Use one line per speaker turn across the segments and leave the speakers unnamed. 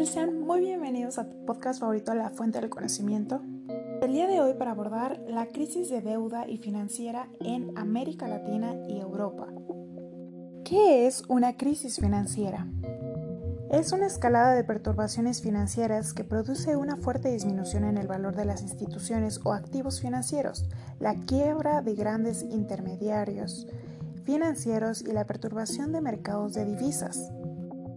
tal? Sean muy bienvenidos a tu podcast favorito La Fuente del Conocimiento. El día de hoy para abordar la crisis de deuda y financiera en América Latina y Europa. ¿Qué es una crisis financiera? Es una escalada de perturbaciones financieras que produce una fuerte disminución en el valor de las instituciones o activos financieros, la quiebra de grandes intermediarios financieros y la perturbación de mercados de divisas.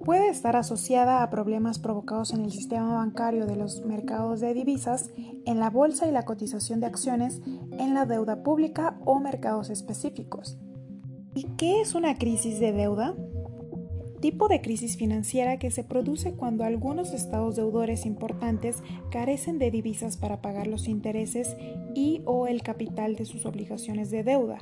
Puede estar asociada a problemas provocados en el sistema bancario de los mercados de divisas, en la bolsa y la cotización de acciones, en la deuda pública o mercados específicos. ¿Y qué es una crisis de deuda? Tipo de crisis financiera que se produce cuando algunos estados deudores importantes carecen de divisas para pagar los intereses y o el capital de sus obligaciones de deuda.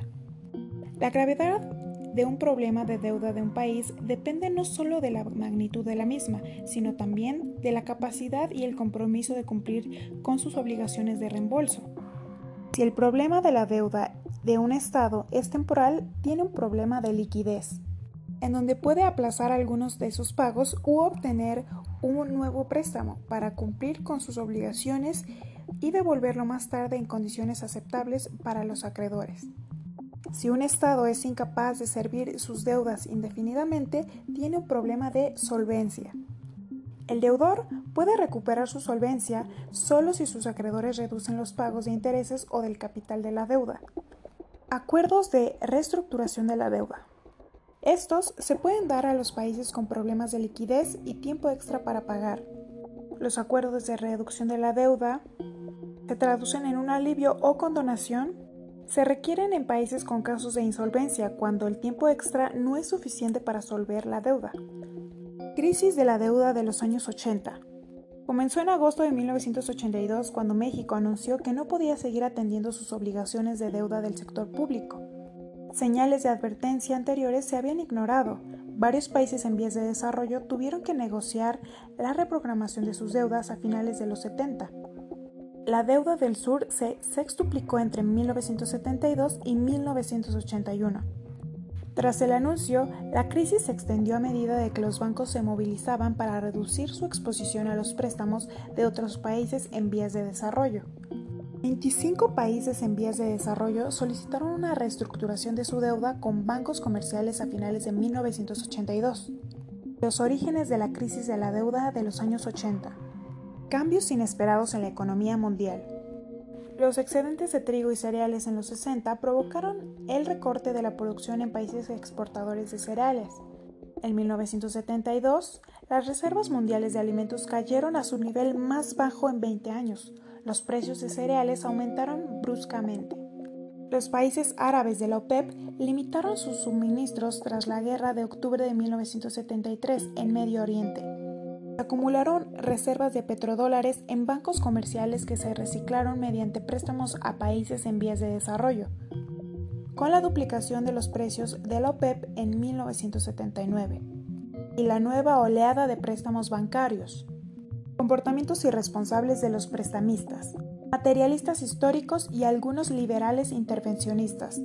La gravedad de un problema de deuda de un país depende no solo de la magnitud de la misma, sino también de la capacidad y el compromiso de cumplir con sus obligaciones de reembolso. Si el problema de la deuda de un Estado es temporal, tiene un problema de liquidez, en donde puede aplazar algunos de sus pagos u obtener un nuevo préstamo para cumplir con sus obligaciones y devolverlo más tarde en condiciones aceptables para los acreedores. Si un Estado es incapaz de servir sus deudas indefinidamente, tiene un problema de solvencia. El deudor puede recuperar su solvencia solo si sus acreedores reducen los pagos de intereses o del capital de la deuda. Acuerdos de reestructuración de la deuda. Estos se pueden dar a los países con problemas de liquidez y tiempo extra para pagar. Los acuerdos de reducción de la deuda se traducen en un alivio o condonación se requieren en países con casos de insolvencia cuando el tiempo extra no es suficiente para solver la deuda. Crisis de la deuda de los años 80. Comenzó en agosto de 1982 cuando México anunció que no podía seguir atendiendo sus obligaciones de deuda del sector público. Señales de advertencia anteriores se habían ignorado. Varios países en vías de desarrollo tuvieron que negociar la reprogramación de sus deudas a finales de los 70 la deuda del sur se sextuplicó entre 1972 y 1981. Tras el anuncio, la crisis se extendió a medida de que los bancos se movilizaban para reducir su exposición a los préstamos de otros países en vías de desarrollo. 25 países en vías de desarrollo solicitaron una reestructuración de su deuda con bancos comerciales a finales de 1982. Los orígenes de la crisis de la deuda de los años 80 cambios inesperados en la economía mundial. Los excedentes de trigo y cereales en los 60 provocaron el recorte de la producción en países exportadores de cereales. En 1972, las reservas mundiales de alimentos cayeron a su nivel más bajo en 20 años. Los precios de cereales aumentaron bruscamente. Los países árabes de la OPEP limitaron sus suministros tras la guerra de octubre de 1973 en Medio Oriente acumularon reservas de petrodólares en bancos comerciales que se reciclaron mediante préstamos a países en vías de desarrollo, con la duplicación de los precios de la OPEP en 1979 y la nueva oleada de préstamos bancarios, comportamientos irresponsables de los prestamistas, materialistas históricos y algunos liberales intervencionistas,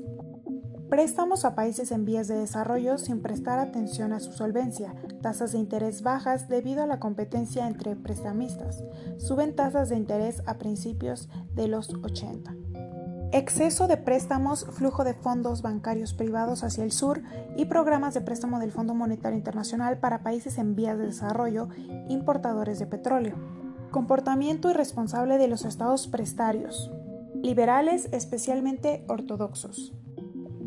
Préstamos a países en vías de desarrollo sin prestar atención a su solvencia, tasas de interés bajas debido a la competencia entre prestamistas. Suben tasas de interés a principios de los 80. Exceso de préstamos, flujo de fondos bancarios privados hacia el sur y programas de préstamo del Fondo Monetario Internacional para países en vías de desarrollo importadores de petróleo. Comportamiento irresponsable de los estados prestarios. Liberales especialmente ortodoxos.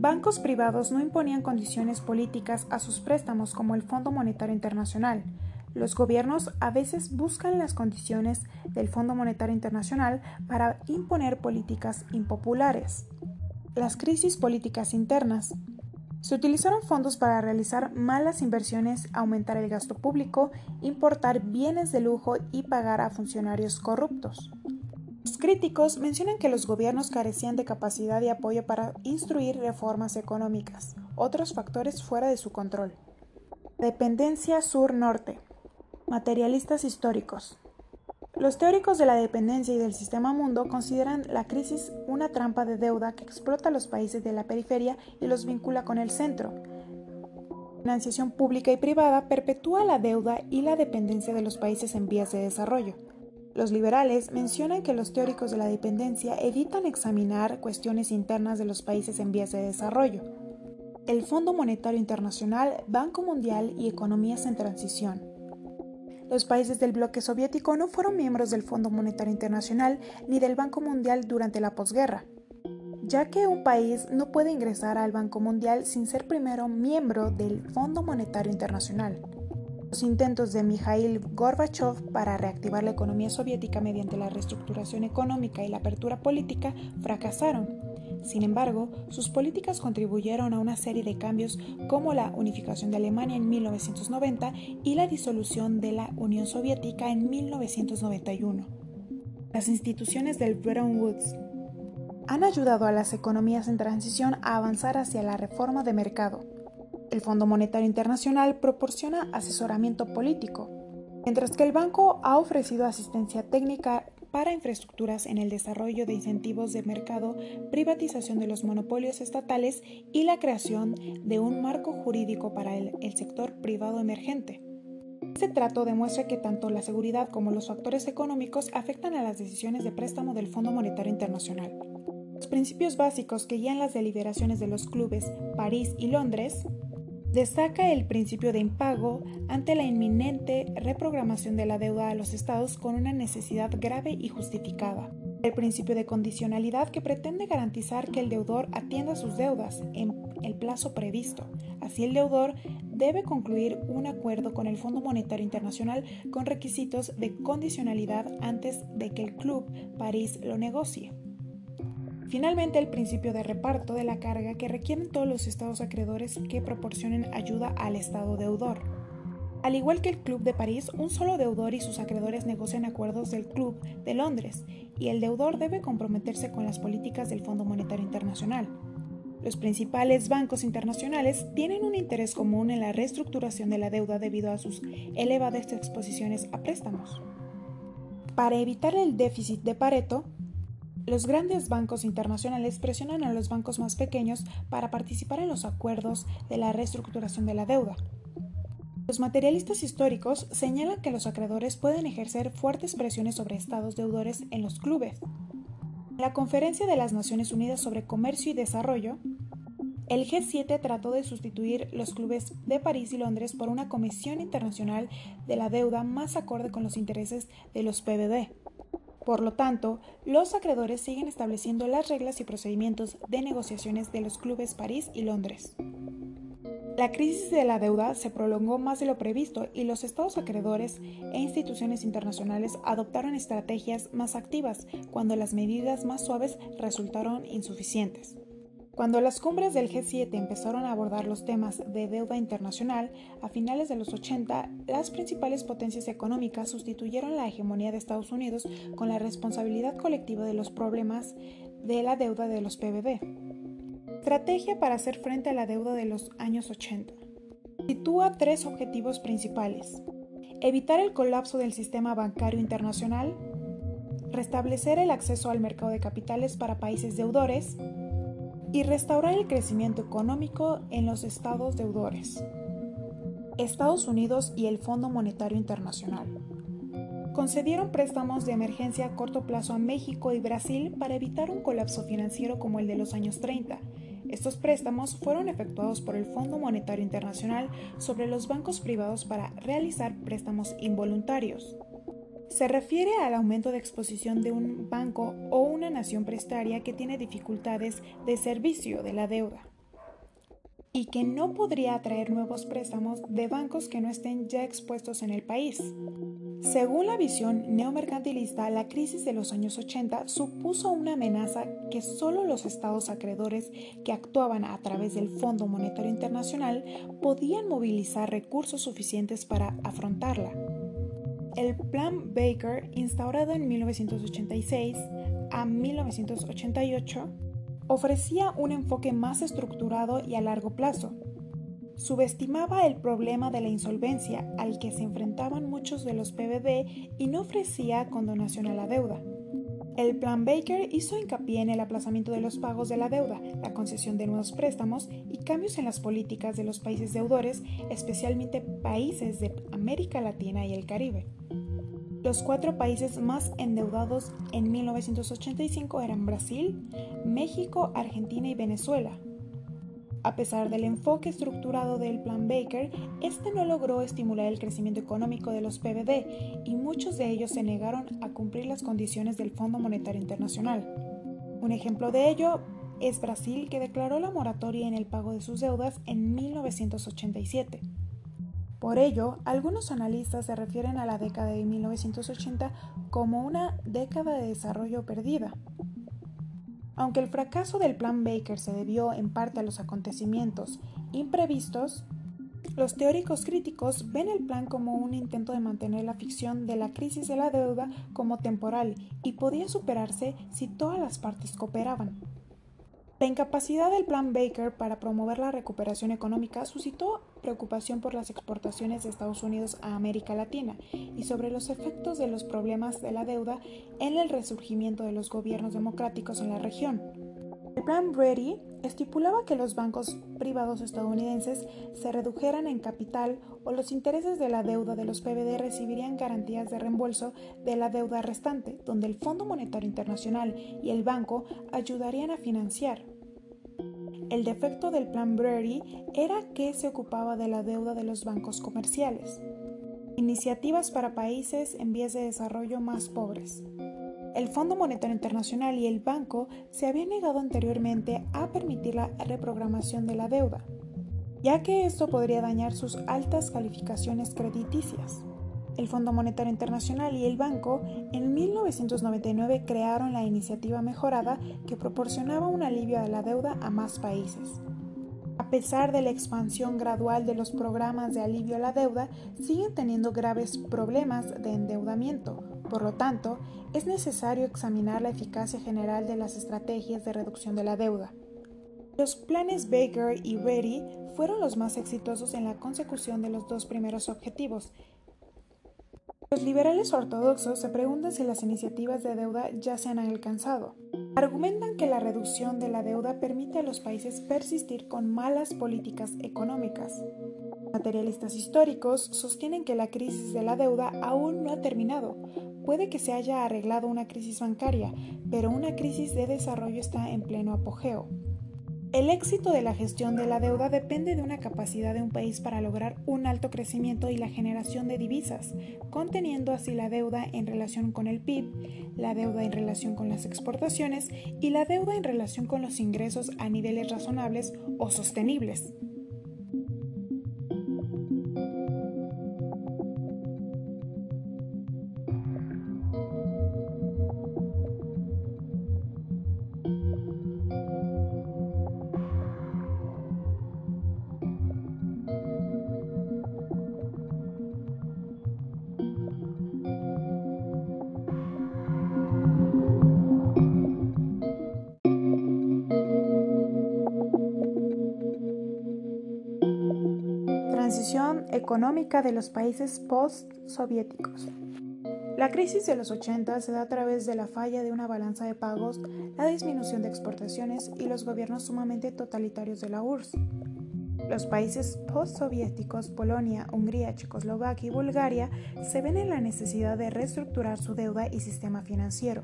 Bancos privados no imponían condiciones políticas a sus préstamos como el Fondo Monetario Internacional. Los gobiernos a veces buscan las condiciones del Fondo Monetario Internacional para imponer políticas impopulares. Las crisis políticas internas. Se utilizaron fondos para realizar malas inversiones, aumentar el gasto público, importar bienes de lujo y pagar a funcionarios corruptos. Los críticos mencionan que los gobiernos carecían de capacidad y apoyo para instruir reformas económicas, otros factores fuera de su control. Dependencia sur-norte. Materialistas históricos. Los teóricos de la dependencia y del sistema mundo consideran la crisis una trampa de deuda que explota a los países de la periferia y los vincula con el centro. financiación pública y privada perpetúa la deuda y la dependencia de los países en vías de desarrollo. Los liberales mencionan que los teóricos de la dependencia evitan examinar cuestiones internas de los países en vías de desarrollo. El Fondo Monetario Internacional, Banco Mundial y economías en transición. Los países del bloque soviético no fueron miembros del Fondo Monetario Internacional ni del Banco Mundial durante la posguerra ya que un país no puede ingresar al Banco Mundial sin ser primero miembro del Fondo Monetario Internacional. Los intentos de Mikhail Gorbachev para reactivar la economía soviética mediante la reestructuración económica y la apertura política fracasaron. Sin embargo, sus políticas contribuyeron a una serie de cambios como la unificación de Alemania en 1990 y la disolución de la Unión Soviética en 1991. Las instituciones del Bretton Woods han ayudado a las economías en transición a avanzar hacia la reforma de mercado. El Fondo Monetario Internacional proporciona asesoramiento político, mientras que el banco ha ofrecido asistencia técnica para infraestructuras en el desarrollo de incentivos de mercado, privatización de los monopolios estatales y la creación de un marco jurídico para el, sector privado emergente. Este trato demuestra que tanto la seguridad como los factores económicos afectan a las decisiones de préstamo del Fondo Monetario Internacional. Los principios básicos que guían las deliberaciones de los clubes París y Londres destaca el principio de impago ante la inminente reprogramación de la deuda a los estados con una necesidad grave y justificada. El principio de condicionalidad que pretende garantizar que el deudor atienda sus deudas en el plazo previsto. Así el deudor debe concluir un acuerdo con el Fondo Monetario Internacional con requisitos de condicionalidad antes de que el Club París lo negocie. Finalmente, el principio de reparto de la carga que requieren todos los estados acreedores que proporcionen ayuda al estado deudor. Al igual que el Club de París, un solo deudor y sus acreedores negocian acuerdos del Club de Londres, y el deudor debe comprometerse con las políticas del Fondo Monetario Internacional. Los principales bancos internacionales tienen un interés común en la reestructuración de la deuda debido a sus elevadas exposiciones a préstamos. Para evitar el déficit de Pareto, los grandes bancos internacionales presionan a los bancos más pequeños para participar en los acuerdos de la reestructuración de la deuda. Los materialistas históricos señalan que los acreedores pueden ejercer fuertes presiones sobre estados deudores en los clubes. En la Conferencia de las Naciones Unidas sobre Comercio y Desarrollo, el G7 trató de sustituir los clubes de París y Londres por una Comisión Internacional de la Deuda más acorde con los intereses de los PBB. Por lo tanto, los acreedores siguen estableciendo las reglas y procedimientos de negociaciones de los clubes París y Londres. La crisis de la deuda se prolongó más de lo previsto y los estados acreedores e instituciones internacionales adoptaron estrategias más activas cuando las medidas más suaves resultaron insuficientes. Cuando las cumbres del G7 empezaron a abordar los temas de deuda internacional, a finales de los 80, las principales potencias económicas sustituyeron la hegemonía de Estados Unidos con la responsabilidad colectiva de los problemas de la deuda de los PBB. Estrategia para hacer frente a la deuda de los años 80. Sitúa tres objetivos principales. Evitar el colapso del sistema bancario internacional, restablecer el acceso al mercado de capitales para países deudores, y restaurar el crecimiento económico en los estados deudores. Estados Unidos y el Fondo Monetario Internacional concedieron préstamos de emergencia a corto plazo a México y Brasil para evitar un colapso financiero como el de los años 30. Estos préstamos fueron efectuados por el Fondo Monetario Internacional sobre los bancos privados para realizar préstamos involuntarios se refiere al aumento de exposición de un banco o una nación prestaria que tiene dificultades de servicio de la deuda y que no podría atraer nuevos préstamos de bancos que no estén ya expuestos en el país. Según la visión neomercantilista, la crisis de los años 80 supuso una amenaza que solo los estados acreedores que actuaban a través del Fondo Monetario Internacional podían movilizar recursos suficientes para afrontarla. El Plan Baker, instaurado en 1986 a 1988, ofrecía un enfoque más estructurado y a largo plazo. Subestimaba el problema de la insolvencia al que se enfrentaban muchos de los PBB y no ofrecía condonación a la deuda. El Plan Baker hizo hincapié en el aplazamiento de los pagos de la deuda, la concesión de nuevos préstamos y cambios en las políticas de los países deudores, especialmente países de América Latina y el Caribe. Los cuatro países más endeudados en 1985 eran Brasil, México, Argentina y Venezuela. A pesar del enfoque estructurado del Plan Baker, este no logró estimular el crecimiento económico de los PBD y muchos de ellos se negaron a cumplir las condiciones del Fondo Monetario Internacional. Un ejemplo de ello es Brasil, que declaró la moratoria en el pago de sus deudas en 1987. Por ello, algunos analistas se refieren a la década de 1980 como una década de desarrollo perdida. Aunque el fracaso del Plan Baker se debió en parte a los acontecimientos imprevistos, los teóricos críticos ven el plan como un intento de mantener la ficción de la crisis de la deuda como temporal y podía superarse si todas las partes cooperaban. La incapacidad del Plan Baker para promover la recuperación económica suscitó preocupación por las exportaciones de Estados Unidos a América Latina y sobre los efectos de los problemas de la deuda en el resurgimiento de los gobiernos democráticos en la región. El Plan Brady estipulaba que los bancos privados estadounidenses se redujeran en capital o los intereses de la deuda de los PBD recibirían garantías de reembolso de la deuda restante, donde el Fondo Monetario Internacional y el banco ayudarían a financiar. El defecto del plan Brady era que se ocupaba de la deuda de los bancos comerciales. Iniciativas para países en vías de desarrollo más pobres. El Fondo Monetario Internacional y el banco se habían negado anteriormente a permitir la reprogramación de la deuda, ya que esto podría dañar sus altas calificaciones crediticias. El Fondo Monetario Internacional y el banco en 1999 crearon la iniciativa mejorada que proporcionaba un alivio a la deuda a más países. A pesar de la expansión gradual de los programas de alivio a la deuda, siguen teniendo graves problemas de endeudamiento. Por lo tanto, es necesario examinar la eficacia general de las estrategias de reducción de la deuda. Los planes Baker y Reddy fueron los más exitosos en la consecución de los dos primeros objetivos, los liberales ortodoxos se preguntan si las iniciativas de deuda ya se han alcanzado. Argumentan que la reducción de la deuda permite a los países persistir con malas políticas económicas. Materialistas históricos sostienen que la crisis de la deuda aún no ha terminado. Puede que se haya arreglado una crisis bancaria, pero una crisis de desarrollo está en pleno apogeo. El éxito de la gestión de la deuda depende de una capacidad de un país para lograr un alto crecimiento y la generación de divisas, conteniendo así la deuda en relación con el PIB, la deuda en relación con las exportaciones y la deuda en relación con los ingresos a niveles razonables o sostenibles. Económica de los países post-soviéticos. La crisis de los 80 se da a través de la falla de una balanza de pagos, la disminución de exportaciones y los gobiernos sumamente totalitarios de la URSS. Los países postsoviéticos, Polonia, Hungría, Checoslovaquia y Bulgaria, se ven en la necesidad de reestructurar su deuda y sistema financiero.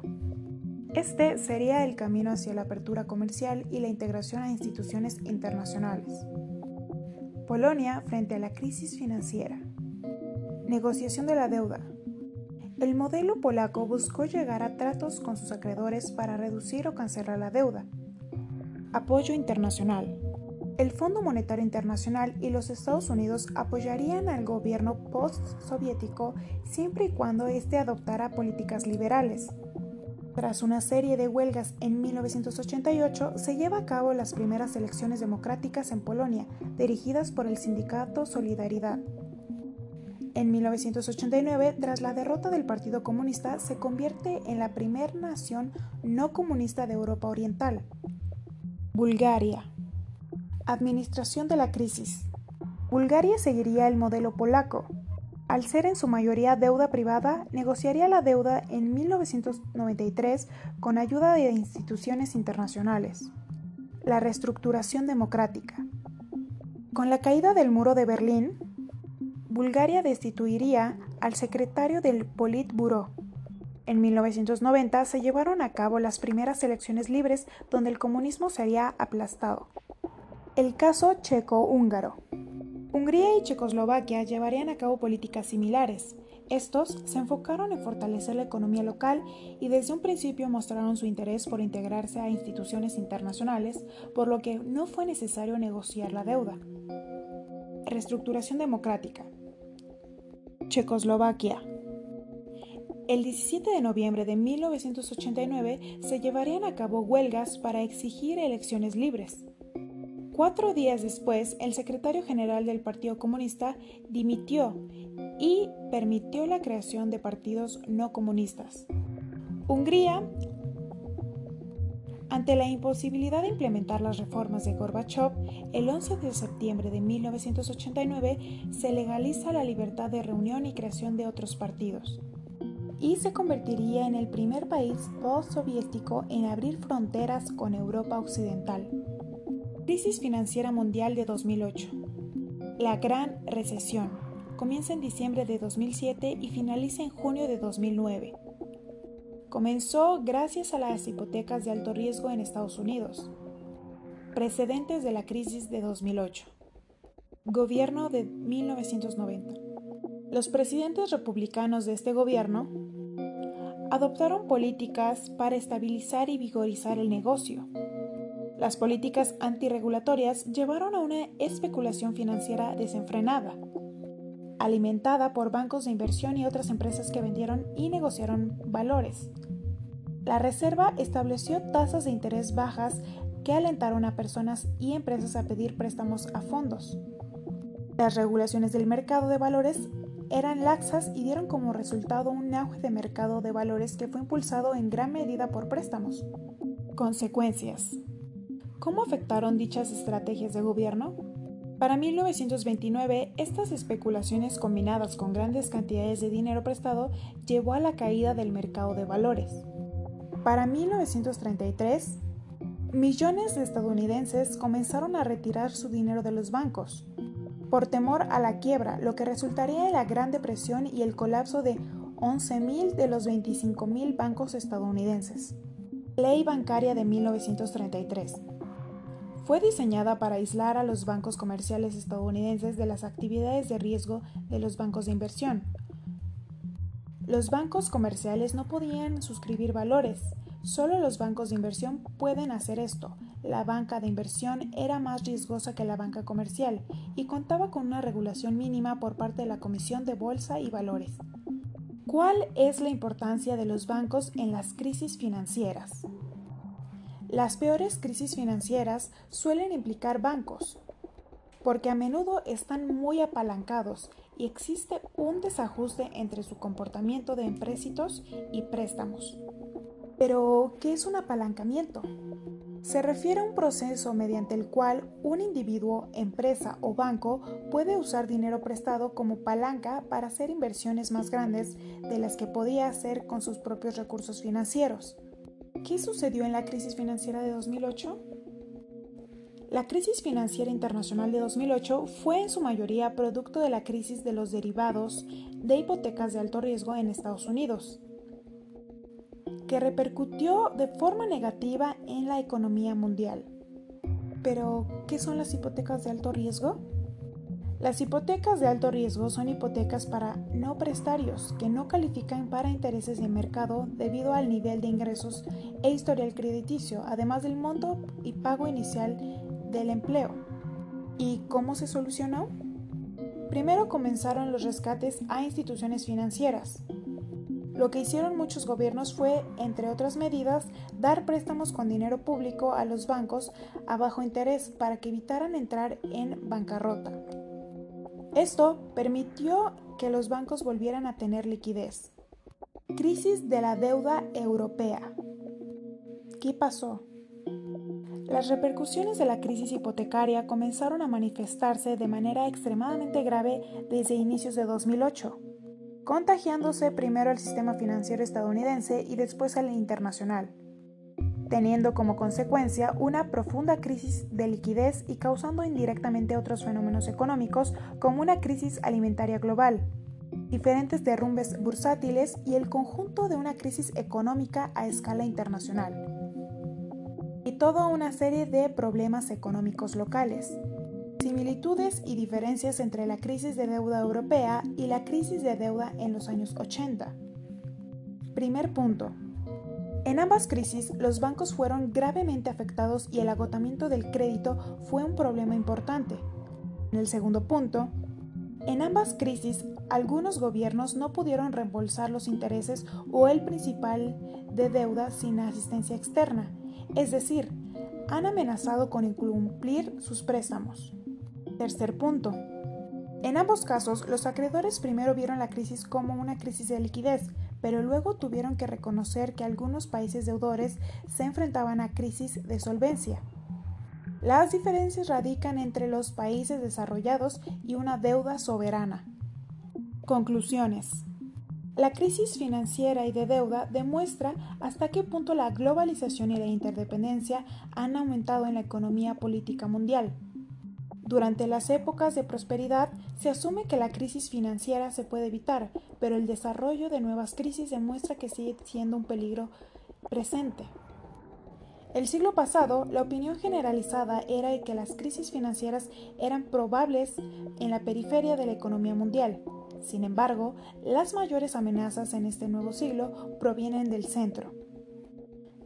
Este sería el camino hacia la apertura comercial y la integración a instituciones internacionales. Polonia frente a la crisis financiera. Negociación de la deuda. El modelo polaco buscó llegar a tratos con sus acreedores para reducir o cancelar la deuda. Apoyo internacional. El Fondo Monetario Internacional y los Estados Unidos apoyarían al gobierno post-soviético siempre y cuando éste adoptara políticas liberales. Tras una serie de huelgas en 1988, se lleva a cabo las primeras elecciones democráticas en Polonia, dirigidas por el sindicato Solidaridad. En 1989, tras la derrota del Partido Comunista, se convierte en la primera nación no comunista de Europa Oriental. Bulgaria. Administración de la crisis. Bulgaria seguiría el modelo polaco, Al ser en su mayoría deuda privada, negociaría la deuda en 1993 con ayuda de instituciones internacionales. La reestructuración democrática. Con la caída del muro de Berlín, Bulgaria destituiría al secretario del Politburo. En 1990 se llevaron a cabo las primeras elecciones libres donde el comunismo sería aplastado. El caso checo-húngaro. Hungría y Checoslovaquia llevarían a cabo políticas similares. Estos se enfocaron en fortalecer la economía local y desde un principio mostraron su interés por integrarse a instituciones internacionales, por lo que no fue necesario negociar la deuda. Reestructuración democrática. Checoslovaquia. El 17 de noviembre de 1989 se llevarían a cabo huelgas para exigir elecciones libres. Cuatro días después, el secretario general del Partido Comunista dimitió y permitió la creación de partidos no comunistas. Hungría, ante la imposibilidad de implementar las reformas de Gorbachev, el 11 de septiembre de 1989 se legaliza la libertad de reunión y creación de otros partidos y se convertiría en el primer país post-soviético en abrir fronteras con Europa Occidental. Crisis financiera mundial de 2008. La Gran Recesión. Comienza en diciembre de 2007 y finaliza en junio de 2009. Comenzó gracias a las hipotecas de alto riesgo en Estados Unidos. Precedentes de la crisis de 2008. Gobierno de 1990. Los presidentes republicanos de este gobierno adoptaron políticas para estabilizar y vigorizar el negocio, las políticas antirregulatorias llevaron a una especulación financiera desenfrenada, alimentada por bancos de inversión y otras empresas que vendieron y negociaron valores. La Reserva estableció tasas de interés bajas que alentaron a personas y empresas a pedir préstamos a fondos. Las regulaciones del mercado de valores eran laxas y dieron como resultado un auge de mercado de valores que fue impulsado en gran medida por préstamos. Consecuencias. ¿Cómo afectaron dichas estrategias de gobierno? Para 1929, estas especulaciones combinadas con grandes cantidades de dinero prestado llevó a la caída del mercado de valores. Para 1933, millones de estadounidenses comenzaron a retirar su dinero de los bancos, por temor a la quiebra, lo que resultaría en la Gran Depresión y el colapso de 11.000 de los 25.000 bancos estadounidenses. Ley bancaria de 1933 fue diseñada para aislar a los bancos comerciales estadounidenses de las actividades de riesgo de los bancos de inversión. Los bancos comerciales no podían suscribir valores, solo los bancos de inversión pueden hacer esto. La banca de inversión era más riesgosa que la banca comercial y contaba con una regulación mínima por parte de la Comisión de Bolsa y Valores. ¿Cuál es la importancia de los bancos en las crisis financieras? Las peores crisis financieras suelen implicar bancos, porque a menudo están muy apalancados y existe un desajuste entre su comportamiento de empréstitos y préstamos. Pero, ¿qué es un apalancamiento? Se refiere a un proceso mediante el cual un individuo, empresa o banco puede usar dinero prestado como palanca para hacer inversiones más grandes de las que podía hacer con sus propios recursos financieros. ¿Qué sucedió en la crisis financiera de 2008? La crisis financiera internacional de 2008 fue en su mayoría producto de la crisis de los derivados de hipotecas de alto riesgo en Estados Unidos, que repercutió de forma negativa en la economía mundial. Pero, ¿qué son las hipotecas de alto riesgo? Las hipotecas de alto riesgo son hipotecas para no prestarios que no califican para intereses de mercado debido al nivel de ingresos e historial crediticio, además del monto y pago inicial del empleo. ¿Y cómo se solucionó? Primero comenzaron los rescates a instituciones financieras. Lo que hicieron muchos gobiernos fue, entre otras medidas, dar préstamos con dinero público a los bancos a bajo interés para que evitaran entrar en bancarrota. Esto permitió que los bancos volvieran a tener liquidez. Crisis de la deuda europea. ¿Qué pasó? Las repercusiones de la crisis hipotecaria comenzaron a manifestarse de manera extremadamente grave desde inicios de 2008, contagiándose primero al sistema financiero estadounidense y después al internacional, teniendo como consecuencia una profunda crisis de liquidez y causando indirectamente otros fenómenos económicos como una crisis alimentaria global, diferentes derrumbes bursátiles y el conjunto de una crisis económica a escala internacional y toda una serie de problemas económicos locales. Similitudes y diferencias entre la crisis de deuda europea y la crisis de deuda en los años 80. Primer punto. En ambas crisis, los bancos fueron gravemente afectados y el agotamiento del crédito fue un problema importante. En el segundo punto, en ambas crisis, algunos gobiernos no pudieron reembolsar los intereses o el principal de deuda sin asistencia externa, es decir, han amenazado con incumplir sus préstamos. Tercer punto. En ambos casos, los acreedores primero vieron la crisis como una crisis de liquidez, pero luego tuvieron que reconocer que algunos países deudores se enfrentaban a crisis de solvencia. Las diferencias radican entre los países desarrollados y una deuda soberana. Conclusiones. La crisis financiera y de deuda demuestra hasta qué punto la globalización y la interdependencia han aumentado en la economía política mundial. Durante las épocas de prosperidad se asume que la crisis financiera se puede evitar, pero el desarrollo de nuevas crisis demuestra que sigue siendo un peligro presente. El siglo pasado, la opinión generalizada era de que las crisis financieras eran probables en la periferia de la economía mundial, sin embargo, las mayores amenazas en este nuevo siglo provienen del centro.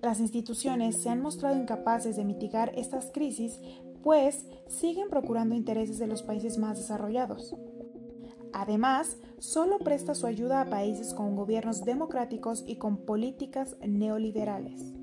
Las instituciones se han mostrado incapaces de mitigar estas crisis, pues siguen procurando intereses de los países más desarrollados. Además, solo presta su ayuda a países con gobiernos democráticos y con políticas neoliberales.